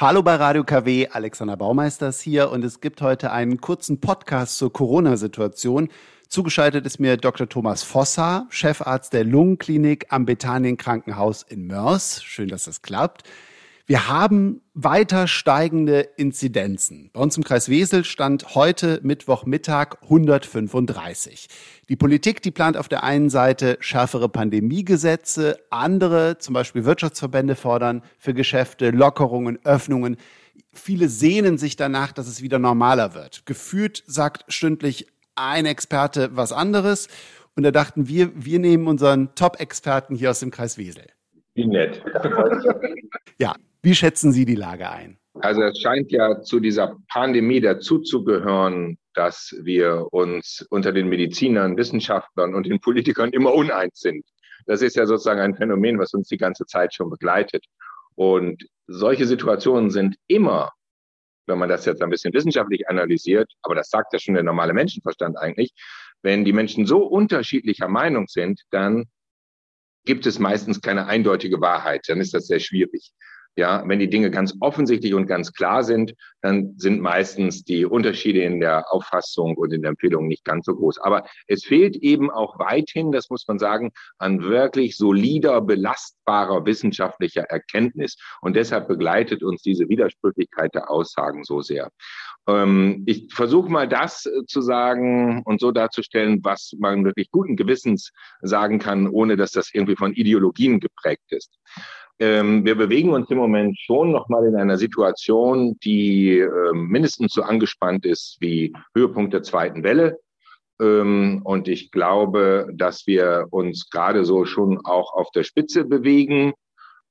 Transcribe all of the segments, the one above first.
Hallo bei Radio KW, Alexander Baumeister ist hier und es gibt heute einen kurzen Podcast zur Corona-Situation. Zugeschaltet ist mir Dr. Thomas Fossa, Chefarzt der Lungenklinik am Bethanien Krankenhaus in Mörs. Schön, dass das klappt. Wir haben weiter steigende Inzidenzen. Bei uns im Kreis Wesel stand heute Mittwochmittag 135. Die Politik, die plant auf der einen Seite schärfere Pandemiegesetze, andere, zum Beispiel Wirtschaftsverbände, fordern für Geschäfte Lockerungen, Öffnungen. Viele sehnen sich danach, dass es wieder normaler wird. Gefühlt sagt stündlich ein Experte was anderes. Und da dachten wir, wir nehmen unseren Top-Experten hier aus dem Kreis Wesel. Wie nett. ja, wie schätzen Sie die Lage ein? Also es scheint ja zu dieser Pandemie dazuzugehören, dass wir uns unter den Medizinern, Wissenschaftlern und den Politikern immer uneins sind. Das ist ja sozusagen ein Phänomen, was uns die ganze Zeit schon begleitet. Und solche Situationen sind immer, wenn man das jetzt ein bisschen wissenschaftlich analysiert, aber das sagt ja schon der normale Menschenverstand eigentlich, wenn die Menschen so unterschiedlicher Meinung sind, dann gibt es meistens keine eindeutige Wahrheit. Dann ist das sehr schwierig. Ja, wenn die Dinge ganz offensichtlich und ganz klar sind, dann sind meistens die Unterschiede in der Auffassung und in der Empfehlung nicht ganz so groß. Aber es fehlt eben auch weithin, das muss man sagen, an wirklich solider, belastbarer wissenschaftlicher Erkenntnis. Und deshalb begleitet uns diese Widersprüchlichkeit der Aussagen so sehr. Ähm, ich versuche mal das äh, zu sagen und so darzustellen, was man wirklich guten Gewissens sagen kann, ohne dass das irgendwie von Ideologien geprägt ist ähm, wir bewegen uns im Moment schon nochmal in einer Situation, die äh, mindestens so angespannt ist wie Höhepunkt der zweiten Welle. Ähm, und ich glaube, dass wir uns gerade so schon auch auf der Spitze bewegen.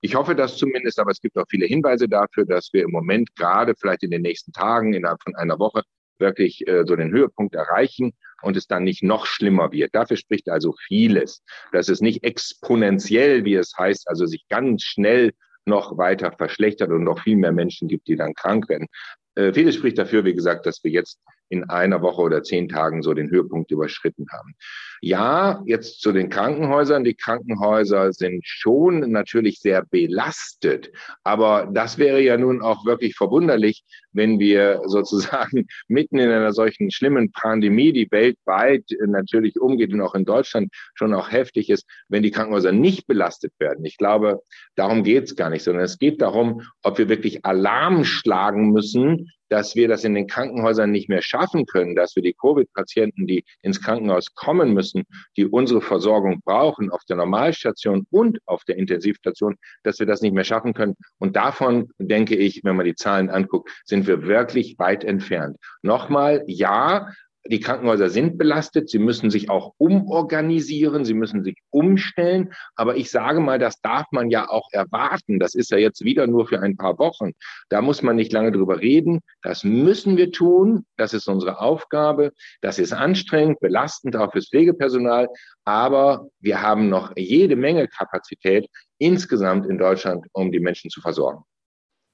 Ich hoffe das zumindest, aber es gibt auch viele Hinweise dafür, dass wir im Moment gerade vielleicht in den nächsten Tagen, innerhalb von einer Woche, wirklich äh, so den Höhepunkt erreichen und es dann nicht noch schlimmer wird. Dafür spricht also vieles, dass es nicht exponentiell, wie es heißt, also sich ganz schnell noch weiter verschlechtert und noch viel mehr Menschen gibt, die dann krank werden. Äh, vieles spricht dafür, wie gesagt, dass wir jetzt in einer Woche oder zehn Tagen so den Höhepunkt überschritten haben. Ja, jetzt zu den Krankenhäusern. Die Krankenhäuser sind schon natürlich sehr belastet. Aber das wäre ja nun auch wirklich verwunderlich, wenn wir sozusagen mitten in einer solchen schlimmen Pandemie, die weltweit natürlich umgeht und auch in Deutschland schon auch heftig ist, wenn die Krankenhäuser nicht belastet werden. Ich glaube, darum geht es gar nicht, sondern es geht darum, ob wir wirklich Alarm schlagen müssen, dass wir das in den Krankenhäusern nicht mehr schaffen können, dass wir die Covid-Patienten, die ins Krankenhaus kommen müssen, die unsere Versorgung brauchen auf der Normalstation und auf der Intensivstation, dass wir das nicht mehr schaffen können. Und davon denke ich, wenn man die Zahlen anguckt, sind wir wirklich weit entfernt. Nochmal, ja, die Krankenhäuser sind belastet, sie müssen sich auch umorganisieren, sie müssen sich umstellen. Aber ich sage mal, das darf man ja auch erwarten. Das ist ja jetzt wieder nur für ein paar Wochen. Da muss man nicht lange drüber reden. Das müssen wir tun. Das ist unsere Aufgabe. Das ist anstrengend, belastend auch fürs Pflegepersonal. Aber wir haben noch jede Menge Kapazität insgesamt in Deutschland, um die Menschen zu versorgen.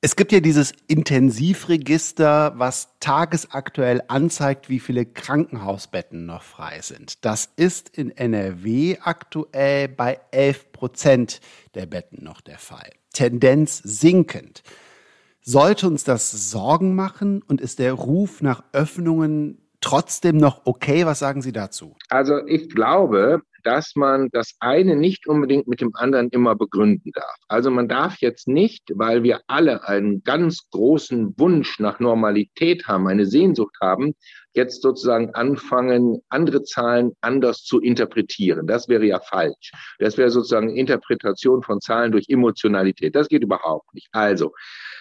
Es gibt ja dieses Intensivregister, was tagesaktuell anzeigt, wie viele Krankenhausbetten noch frei sind. Das ist in NRW aktuell bei 11 Prozent der Betten noch der Fall. Tendenz sinkend. Sollte uns das Sorgen machen und ist der Ruf nach Öffnungen trotzdem noch okay? Was sagen Sie dazu? Also ich glaube, dass man das eine nicht unbedingt mit dem anderen immer begründen darf. Also man darf jetzt nicht, weil wir alle einen ganz großen Wunsch nach Normalität haben, eine Sehnsucht haben, jetzt sozusagen anfangen, andere Zahlen anders zu interpretieren. Das wäre ja falsch. Das wäre sozusagen Interpretation von Zahlen durch Emotionalität. Das geht überhaupt nicht. Also,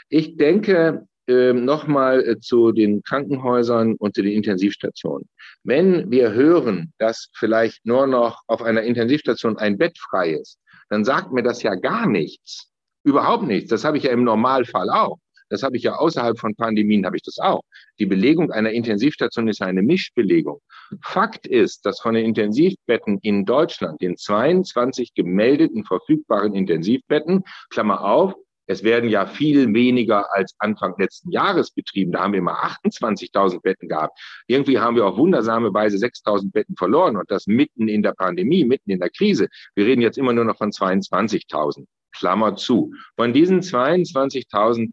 ich denke, ähm, nochmal äh, zu den Krankenhäusern und zu den Intensivstationen. Wenn wir hören, dass vielleicht nur noch auf einer Intensivstation ein Bett frei ist, dann sagt mir das ja gar nichts. Überhaupt nichts. Das habe ich ja im Normalfall auch. Das habe ich ja außerhalb von Pandemien, habe ich das auch. Die Belegung einer Intensivstation ist eine Mischbelegung. Fakt ist, dass von den Intensivbetten in Deutschland, den 22 gemeldeten verfügbaren Intensivbetten, Klammer auf, es werden ja viel weniger als Anfang letzten Jahres betrieben. Da haben wir mal 28.000 Betten gehabt. Irgendwie haben wir auf wundersame Weise 6.000 Betten verloren und das mitten in der Pandemie, mitten in der Krise. Wir reden jetzt immer nur noch von 22.000. Klammer zu. Von diesen 22.000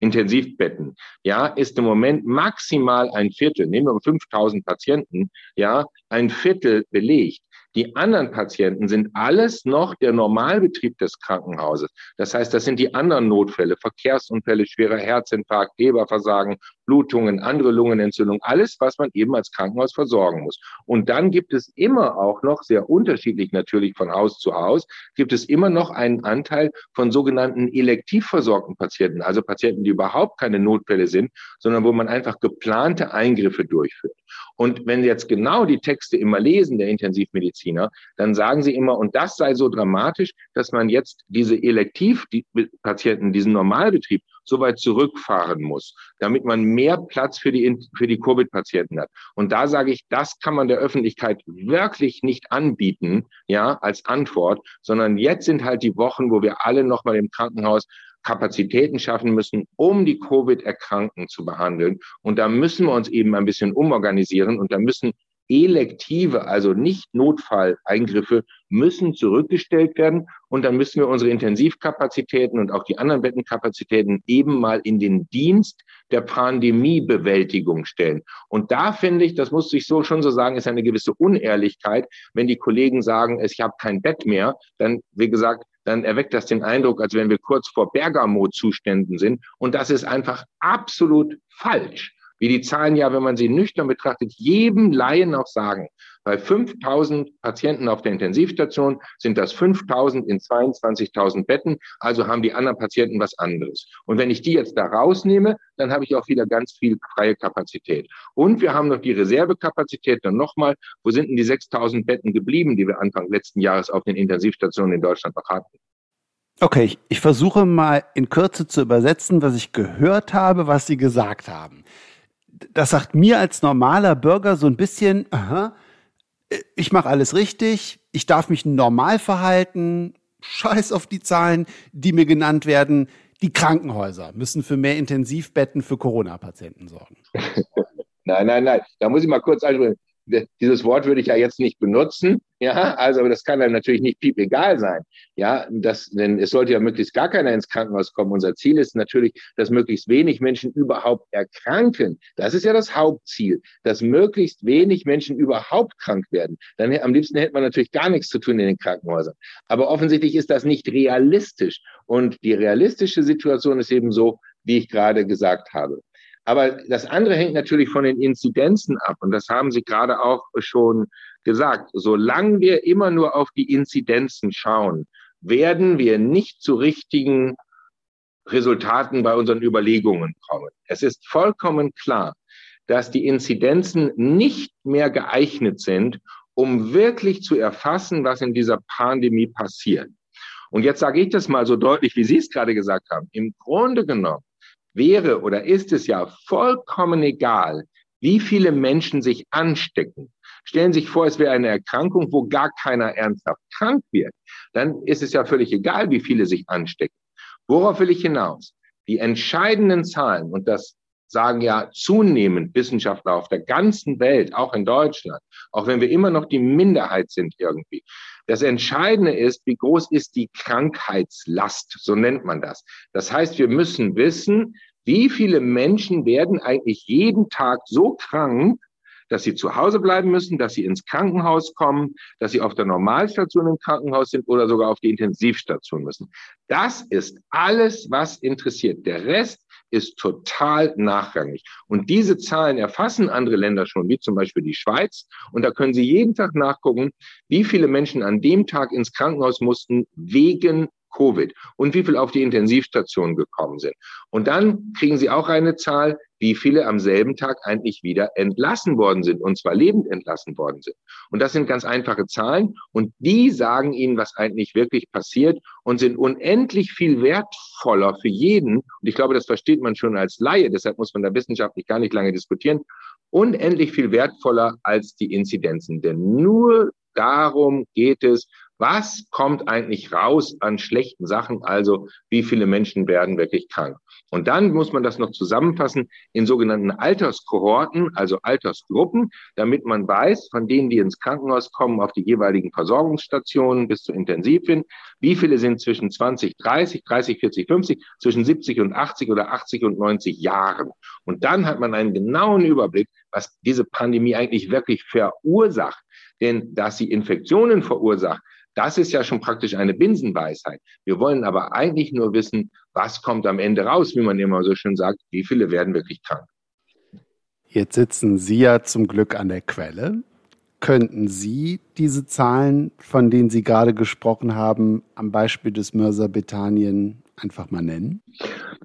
Intensivbetten, ja, ist im Moment maximal ein Viertel, nehmen wir 5000 Patienten, ja, ein Viertel belegt. Die anderen Patienten sind alles noch der Normalbetrieb des Krankenhauses. Das heißt, das sind die anderen Notfälle, Verkehrsunfälle, schwerer Herzinfarkt, Leberversagen, Blutungen, andere Lungenentzündungen, alles, was man eben als Krankenhaus versorgen muss. Und dann gibt es immer auch noch, sehr unterschiedlich natürlich von Haus zu Haus, gibt es immer noch einen Anteil von sogenannten elektiv versorgten Patienten, also Patienten, die überhaupt keine Notfälle sind, sondern wo man einfach geplante Eingriffe durchführt. Und wenn Sie jetzt genau die Texte immer lesen, der Intensivmediziner, dann sagen sie immer, und das sei so dramatisch, dass man jetzt diese Elektivpatienten, diesen Normalbetrieb so weit zurückfahren muss, damit man mehr Platz für die, für die Covid-Patienten hat. Und da sage ich, das kann man der Öffentlichkeit wirklich nicht anbieten, ja, als Antwort, sondern jetzt sind halt die Wochen, wo wir alle nochmal im Krankenhaus Kapazitäten schaffen müssen, um die Covid-Erkrankten zu behandeln. Und da müssen wir uns eben ein bisschen umorganisieren und da müssen elektive, also nicht Notfalleingriffe, müssen zurückgestellt werden. Und dann müssen wir unsere Intensivkapazitäten und auch die anderen Bettenkapazitäten eben mal in den Dienst der Pandemiebewältigung stellen. Und da finde ich, das muss ich so schon so sagen, ist eine gewisse Unehrlichkeit, wenn die Kollegen sagen, ich habe kein Bett mehr, dann, wie gesagt, dann erweckt das den Eindruck, als wenn wir kurz vor Bergamo-Zuständen sind. Und das ist einfach absolut falsch wie die Zahlen ja, wenn man sie nüchtern betrachtet, jedem Laien auch sagen. Bei 5000 Patienten auf der Intensivstation sind das 5000 in 22.000 Betten, also haben die anderen Patienten was anderes. Und wenn ich die jetzt da rausnehme, dann habe ich auch wieder ganz viel freie Kapazität. Und wir haben noch die Reservekapazität dann nochmal. Wo sind denn die 6000 Betten geblieben, die wir Anfang letzten Jahres auf den Intensivstationen in Deutschland noch hatten? Okay, ich, ich versuche mal in Kürze zu übersetzen, was ich gehört habe, was Sie gesagt haben das sagt mir als normaler Bürger so ein bisschen, aha, ich mache alles richtig, ich darf mich normal verhalten, scheiß auf die Zahlen, die mir genannt werden. Die Krankenhäuser müssen für mehr Intensivbetten für Corona-Patienten sorgen. nein, nein, nein. Da muss ich mal kurz ansprechen dieses Wort würde ich ja jetzt nicht benutzen, ja, also aber das kann dann natürlich nicht piep egal sein, ja, das, denn es sollte ja möglichst gar keiner ins Krankenhaus kommen. Unser Ziel ist natürlich, dass möglichst wenig Menschen überhaupt erkranken. Das ist ja das Hauptziel, dass möglichst wenig Menschen überhaupt krank werden. Dann am liebsten hätte man natürlich gar nichts zu tun in den Krankenhäusern. Aber offensichtlich ist das nicht realistisch. Und die realistische Situation ist eben so, wie ich gerade gesagt habe. Aber das andere hängt natürlich von den Inzidenzen ab. Und das haben Sie gerade auch schon gesagt. Solange wir immer nur auf die Inzidenzen schauen, werden wir nicht zu richtigen Resultaten bei unseren Überlegungen kommen. Es ist vollkommen klar, dass die Inzidenzen nicht mehr geeignet sind, um wirklich zu erfassen, was in dieser Pandemie passiert. Und jetzt sage ich das mal so deutlich, wie Sie es gerade gesagt haben. Im Grunde genommen wäre oder ist es ja vollkommen egal, wie viele Menschen sich anstecken. Stellen Sie sich vor, es wäre eine Erkrankung, wo gar keiner ernsthaft krank wird. Dann ist es ja völlig egal, wie viele sich anstecken. Worauf will ich hinaus? Die entscheidenden Zahlen, und das sagen ja zunehmend Wissenschaftler auf der ganzen Welt, auch in Deutschland, auch wenn wir immer noch die Minderheit sind irgendwie. Das Entscheidende ist, wie groß ist die Krankheitslast, so nennt man das. Das heißt, wir müssen wissen, wie viele Menschen werden eigentlich jeden Tag so krank, dass sie zu Hause bleiben müssen, dass sie ins Krankenhaus kommen, dass sie auf der Normalstation im Krankenhaus sind oder sogar auf die Intensivstation müssen. Das ist alles, was interessiert. Der Rest ist total nachrangig. Und diese Zahlen erfassen andere Länder schon, wie zum Beispiel die Schweiz. Und da können Sie jeden Tag nachgucken, wie viele Menschen an dem Tag ins Krankenhaus mussten wegen Covid und wie viel auf die Intensivstation gekommen sind. Und dann kriegen Sie auch eine Zahl, wie viele am selben Tag eigentlich wieder entlassen worden sind, und zwar lebend entlassen worden sind. Und das sind ganz einfache Zahlen und die sagen Ihnen, was eigentlich wirklich passiert und sind unendlich viel wertvoller für jeden. Und ich glaube, das versteht man schon als Laie, deshalb muss man da wissenschaftlich gar nicht lange diskutieren, unendlich viel wertvoller als die Inzidenzen. Denn nur darum geht es, Was kommt eigentlich raus an schlechten Sachen? Also wie viele Menschen werden wirklich krank? Und dann muss man das noch zusammenfassen in sogenannten Alterskohorten, also Altersgruppen, damit man weiß, von denen, die ins Krankenhaus kommen, auf die jeweiligen Versorgungsstationen bis zur Intensivin, wie viele sind zwischen 20, 30, 30, 40, 50, zwischen 70 und 80 oder 80 und 90 Jahren. Und dann hat man einen genauen Überblick, was diese Pandemie eigentlich wirklich verursacht. Denn dass sie Infektionen verursacht, das ist ja schon praktisch eine Binsenweisheit. Wir wollen aber eigentlich nur wissen, was kommt am Ende raus, wie man immer so schön sagt, wie viele werden wirklich krank. Jetzt sitzen Sie ja zum Glück an der Quelle. Könnten Sie diese Zahlen, von denen Sie gerade gesprochen haben, am Beispiel des Mörser Bethanien einfach mal nennen?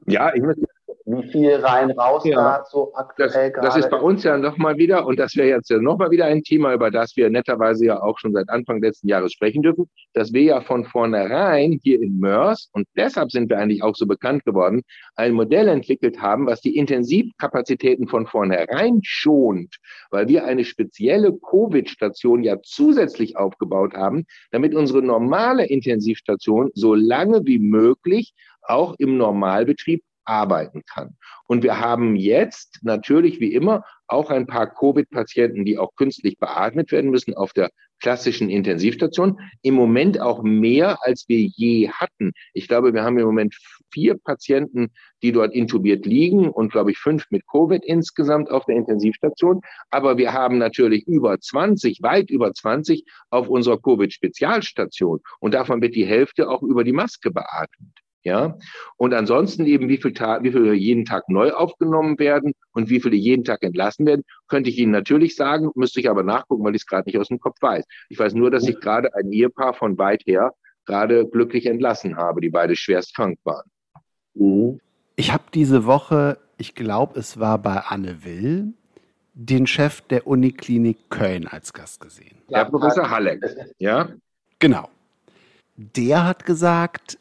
Ja, ich möchte wie viel rein raus ja, da so aktuell das, das ist bei uns ja nochmal wieder, und das wäre jetzt ja nochmal wieder ein Thema, über das wir netterweise ja auch schon seit Anfang letzten Jahres sprechen dürfen, dass wir ja von vornherein hier in Mörs, und deshalb sind wir eigentlich auch so bekannt geworden, ein Modell entwickelt haben, was die Intensivkapazitäten von vornherein schont, weil wir eine spezielle Covid-Station ja zusätzlich aufgebaut haben, damit unsere normale Intensivstation so lange wie möglich auch im Normalbetrieb arbeiten kann. Und wir haben jetzt natürlich wie immer auch ein paar Covid-Patienten, die auch künstlich beatmet werden müssen auf der klassischen Intensivstation. Im Moment auch mehr, als wir je hatten. Ich glaube, wir haben im Moment vier Patienten, die dort intubiert liegen und, glaube ich, fünf mit Covid insgesamt auf der Intensivstation. Aber wir haben natürlich über 20, weit über 20 auf unserer Covid-Spezialstation. Und davon wird die Hälfte auch über die Maske beatmet. Ja, und ansonsten eben, wie viel, Tag, wie viele jeden Tag neu aufgenommen werden und wie viele jeden Tag entlassen werden, könnte ich Ihnen natürlich sagen, müsste ich aber nachgucken, weil ich es gerade nicht aus dem Kopf weiß. Ich weiß nur, dass ich gerade ein Ehepaar von weit her gerade glücklich entlassen habe, die beide schwerst krank waren. Mhm. Ich habe diese Woche, ich glaube, es war bei Anne Will, den Chef der Uniklinik Köln als Gast gesehen. Herr Professor Halleck, ja? Genau. Der hat gesagt,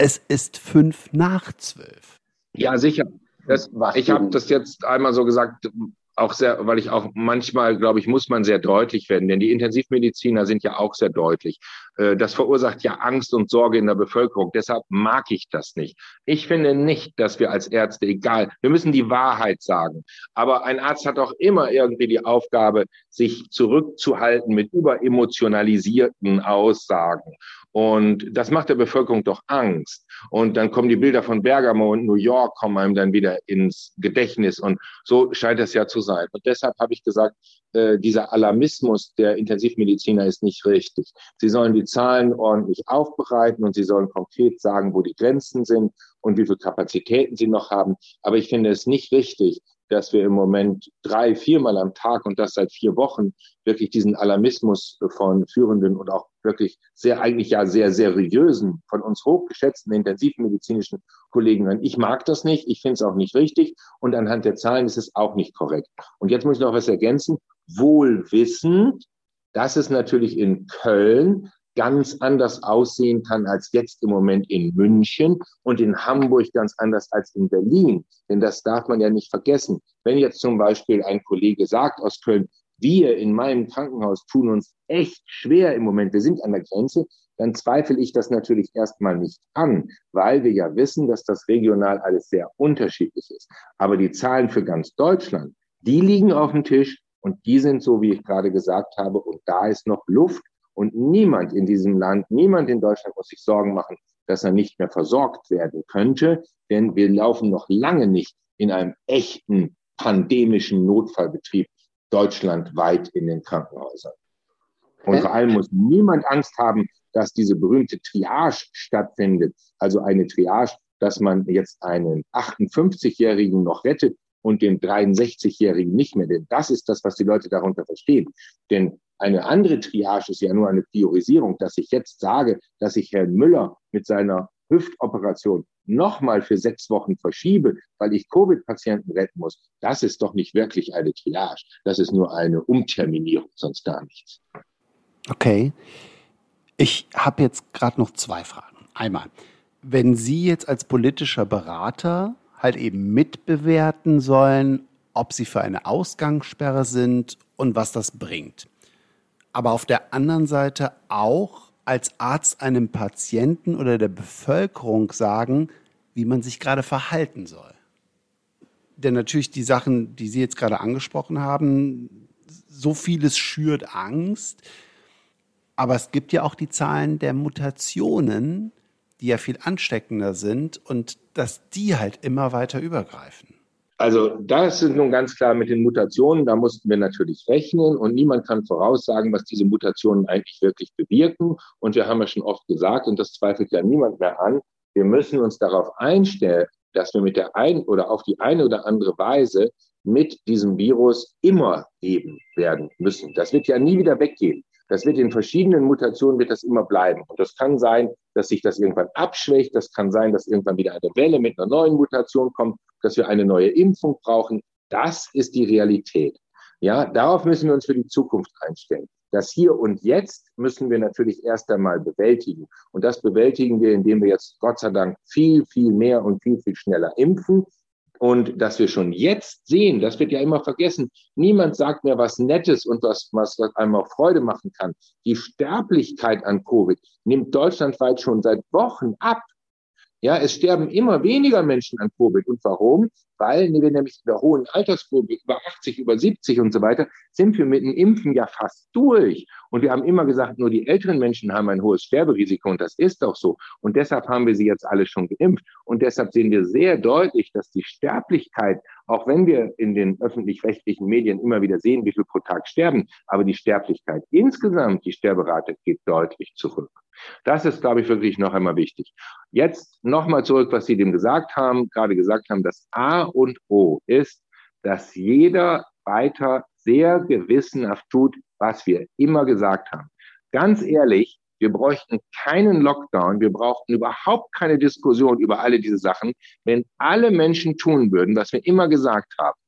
es ist fünf nach zwölf. Ja, sicher. Das, ich habe das jetzt einmal so gesagt, auch sehr, weil ich auch manchmal, glaube ich, muss man sehr deutlich werden, denn die Intensivmediziner sind ja auch sehr deutlich. Äh, das verursacht ja Angst und Sorge in der Bevölkerung. Deshalb mag ich das nicht. Ich finde nicht, dass wir als Ärzte, egal, wir müssen die Wahrheit sagen. Aber ein Arzt hat auch immer irgendwie die Aufgabe, sich zurückzuhalten mit überemotionalisierten Aussagen. Und das macht der Bevölkerung doch Angst. Und dann kommen die Bilder von Bergamo und New York, kommen einem dann wieder ins Gedächtnis. Und so scheint es ja zu sein. Und deshalb habe ich gesagt, äh, dieser Alarmismus der Intensivmediziner ist nicht richtig. Sie sollen die Zahlen ordentlich aufbereiten und sie sollen konkret sagen, wo die Grenzen sind und wie viele Kapazitäten sie noch haben. Aber ich finde es nicht richtig, dass wir im Moment drei, viermal am Tag und das seit vier Wochen wirklich diesen Alarmismus von führenden und auch wirklich sehr, eigentlich ja sehr seriösen, von uns hochgeschätzten intensivmedizinischen Kollegen hören. Ich mag das nicht, ich finde es auch nicht richtig und anhand der Zahlen ist es auch nicht korrekt. Und jetzt muss ich noch was ergänzen. Wohl wissend, dass es natürlich in Köln ganz anders aussehen kann als jetzt im Moment in München und in Hamburg ganz anders als in Berlin. Denn das darf man ja nicht vergessen. Wenn jetzt zum Beispiel ein Kollege sagt aus Köln, wir in meinem Krankenhaus tun uns echt schwer im Moment, wir sind an der Grenze, dann zweifle ich das natürlich erstmal nicht an, weil wir ja wissen, dass das regional alles sehr unterschiedlich ist. Aber die Zahlen für ganz Deutschland, die liegen auf dem Tisch und die sind so, wie ich gerade gesagt habe, und da ist noch Luft und niemand in diesem Land, niemand in Deutschland muss sich Sorgen machen, dass er nicht mehr versorgt werden könnte, denn wir laufen noch lange nicht in einem echten pandemischen Notfallbetrieb deutschlandweit in den Krankenhäusern. Und vor allem muss niemand Angst haben, dass diese berühmte Triage stattfindet. Also eine Triage, dass man jetzt einen 58-Jährigen noch rettet und den 63-Jährigen nicht mehr. Denn das ist das, was die Leute darunter verstehen. Denn eine andere Triage ist ja nur eine Priorisierung, dass ich jetzt sage, dass ich Herrn Müller mit seiner Hüftoperation nochmal für sechs Wochen verschiebe, weil ich Covid-Patienten retten muss. Das ist doch nicht wirklich eine Triage. Das ist nur eine Umterminierung, sonst gar nichts. Okay. Ich habe jetzt gerade noch zwei Fragen. Einmal, wenn Sie jetzt als politischer Berater halt eben mitbewerten sollen, ob Sie für eine Ausgangssperre sind und was das bringt aber auf der anderen Seite auch als Arzt einem Patienten oder der Bevölkerung sagen, wie man sich gerade verhalten soll? Denn natürlich die Sachen, die Sie jetzt gerade angesprochen haben, so vieles schürt Angst. Aber es gibt ja auch die Zahlen der Mutationen, die ja viel ansteckender sind und dass die halt immer weiter übergreifen. Also das ist nun ganz klar mit den Mutationen, da mussten wir natürlich rechnen und niemand kann voraussagen, was diese Mutationen eigentlich wirklich bewirken. Und wir haben ja schon oft gesagt, und das zweifelt ja niemand mehr an, wir müssen uns darauf einstellen, dass wir mit der einen oder auf die eine oder andere Weise mit diesem Virus immer leben werden müssen. Das wird ja nie wieder weggehen. Das wird in verschiedenen Mutationen wird das immer bleiben. Und das kann sein, dass sich das irgendwann abschwächt. Das kann sein, dass irgendwann wieder eine Welle mit einer neuen Mutation kommt, dass wir eine neue Impfung brauchen. Das ist die Realität. Ja, darauf müssen wir uns für die Zukunft einstellen. Das Hier und Jetzt müssen wir natürlich erst einmal bewältigen. Und das bewältigen wir, indem wir jetzt Gott sei Dank viel, viel mehr und viel, viel schneller impfen. Und dass wir schon jetzt sehen, das wird ja immer vergessen. Niemand sagt mir was Nettes und was, was, was einem auch Freude machen kann. Die Sterblichkeit an Covid nimmt deutschlandweit schon seit Wochen ab. Ja, es sterben immer weniger Menschen an Covid. Und warum? Weil wir nämlich in der hohen Altersgruppe, über 80, über 70 und so weiter, sind wir mit dem Impfen ja fast durch. Und wir haben immer gesagt, nur die älteren Menschen haben ein hohes Sterberisiko. Und das ist auch so. Und deshalb haben wir sie jetzt alle schon geimpft. Und deshalb sehen wir sehr deutlich, dass die Sterblichkeit, auch wenn wir in den öffentlich-rechtlichen Medien immer wieder sehen, wie viel pro Tag sterben, aber die Sterblichkeit insgesamt, die Sterberate geht deutlich zurück. Das ist, glaube ich, wirklich noch einmal wichtig. Jetzt nochmal zurück, was Sie dem gesagt haben, gerade gesagt haben, das A und O ist, dass jeder weiter sehr gewissenhaft tut, was wir immer gesagt haben. Ganz ehrlich, wir bräuchten keinen Lockdown, wir brauchten überhaupt keine Diskussion über alle diese Sachen, wenn alle Menschen tun würden, was wir immer gesagt haben.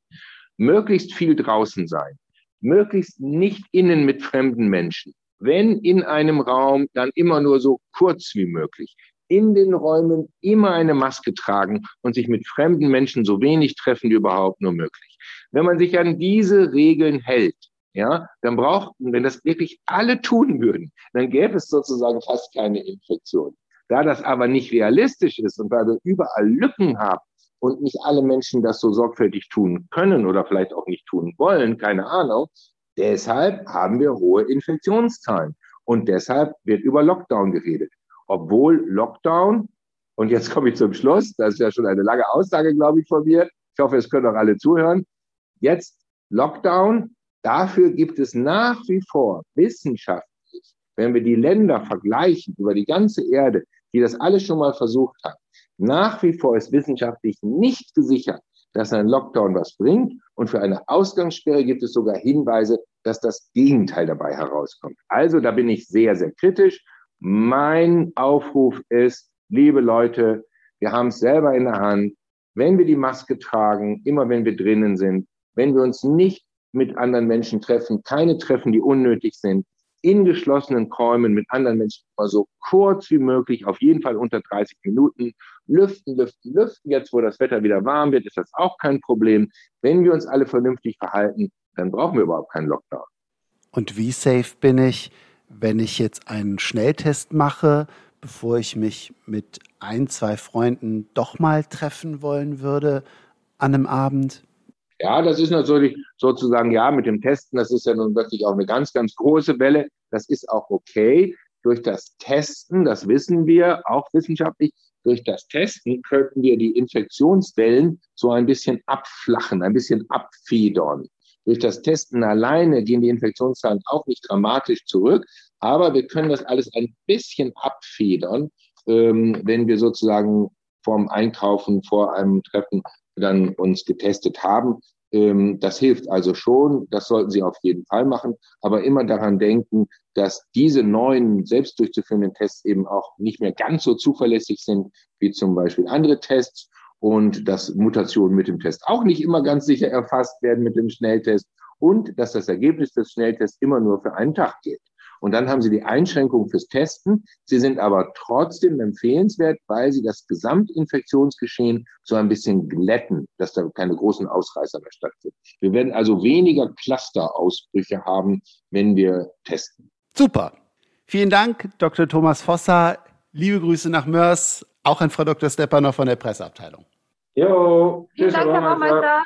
Möglichst viel draußen sein, möglichst nicht innen mit fremden Menschen, wenn in einem Raum, dann immer nur so kurz wie möglich. In den Räumen immer eine Maske tragen und sich mit fremden Menschen so wenig treffen wie überhaupt nur möglich. Wenn man sich an diese Regeln hält, ja, dann braucht, wenn das wirklich alle tun würden, dann gäbe es sozusagen fast keine Infektion. Da das aber nicht realistisch ist und weil wir überall Lücken haben und nicht alle Menschen das so sorgfältig tun können oder vielleicht auch nicht tun wollen, keine Ahnung, Deshalb haben wir hohe Infektionszahlen. Und deshalb wird über Lockdown geredet. Obwohl Lockdown, und jetzt komme ich zum Schluss, das ist ja schon eine lange Aussage, glaube ich, von mir. Ich hoffe, es können auch alle zuhören. Jetzt Lockdown. Dafür gibt es nach wie vor wissenschaftlich, wenn wir die Länder vergleichen über die ganze Erde, die das alles schon mal versucht haben, nach wie vor ist wissenschaftlich nicht gesichert, dass ein Lockdown was bringt. Und für eine Ausgangssperre gibt es sogar Hinweise, dass das Gegenteil dabei herauskommt. Also da bin ich sehr, sehr kritisch. Mein Aufruf ist, liebe Leute, wir haben es selber in der Hand. Wenn wir die Maske tragen, immer wenn wir drinnen sind, wenn wir uns nicht mit anderen Menschen treffen, keine Treffen, die unnötig sind, in geschlossenen Räumen mit anderen Menschen mal so kurz wie möglich, auf jeden Fall unter 30 Minuten, lüften, lüften, lüften. Jetzt, wo das Wetter wieder warm wird, ist das auch kein Problem. Wenn wir uns alle vernünftig verhalten, dann brauchen wir überhaupt keinen Lockdown. Und wie safe bin ich, wenn ich jetzt einen Schnelltest mache, bevor ich mich mit ein, zwei Freunden doch mal treffen wollen würde an einem Abend? Ja, das ist natürlich sozusagen, ja, mit dem Testen, das ist ja nun wirklich auch eine ganz, ganz große Welle. Das ist auch okay. Durch das Testen, das wissen wir auch wissenschaftlich, durch das Testen könnten wir die Infektionswellen so ein bisschen abflachen, ein bisschen abfedern. Durch das Testen alleine gehen die Infektionszahlen auch nicht dramatisch zurück, aber wir können das alles ein bisschen abfedern, ähm, wenn wir sozusagen vorm Einkaufen, vor einem Treffen dann uns getestet haben. Ähm, das hilft also schon. Das sollten Sie auf jeden Fall machen. Aber immer daran denken, dass diese neuen selbst durchzuführenden Tests eben auch nicht mehr ganz so zuverlässig sind wie zum Beispiel andere Tests und dass Mutationen mit dem Test auch nicht immer ganz sicher erfasst werden mit dem Schnelltest und dass das Ergebnis des Schnelltests immer nur für einen Tag gilt. Und dann haben Sie die Einschränkung fürs Testen. Sie sind aber trotzdem empfehlenswert, weil Sie das Gesamtinfektionsgeschehen so ein bisschen glätten, dass da keine großen Ausreißer mehr stattfinden. Wir werden also weniger Clusterausbrüche haben, wenn wir testen. Super. Vielen Dank, Dr. Thomas Vosser. Liebe Grüße nach Mörs, auch an Frau Dr. Stepanow von der Presseabteilung. Jo, Vielen Dank, Herr Baumeister.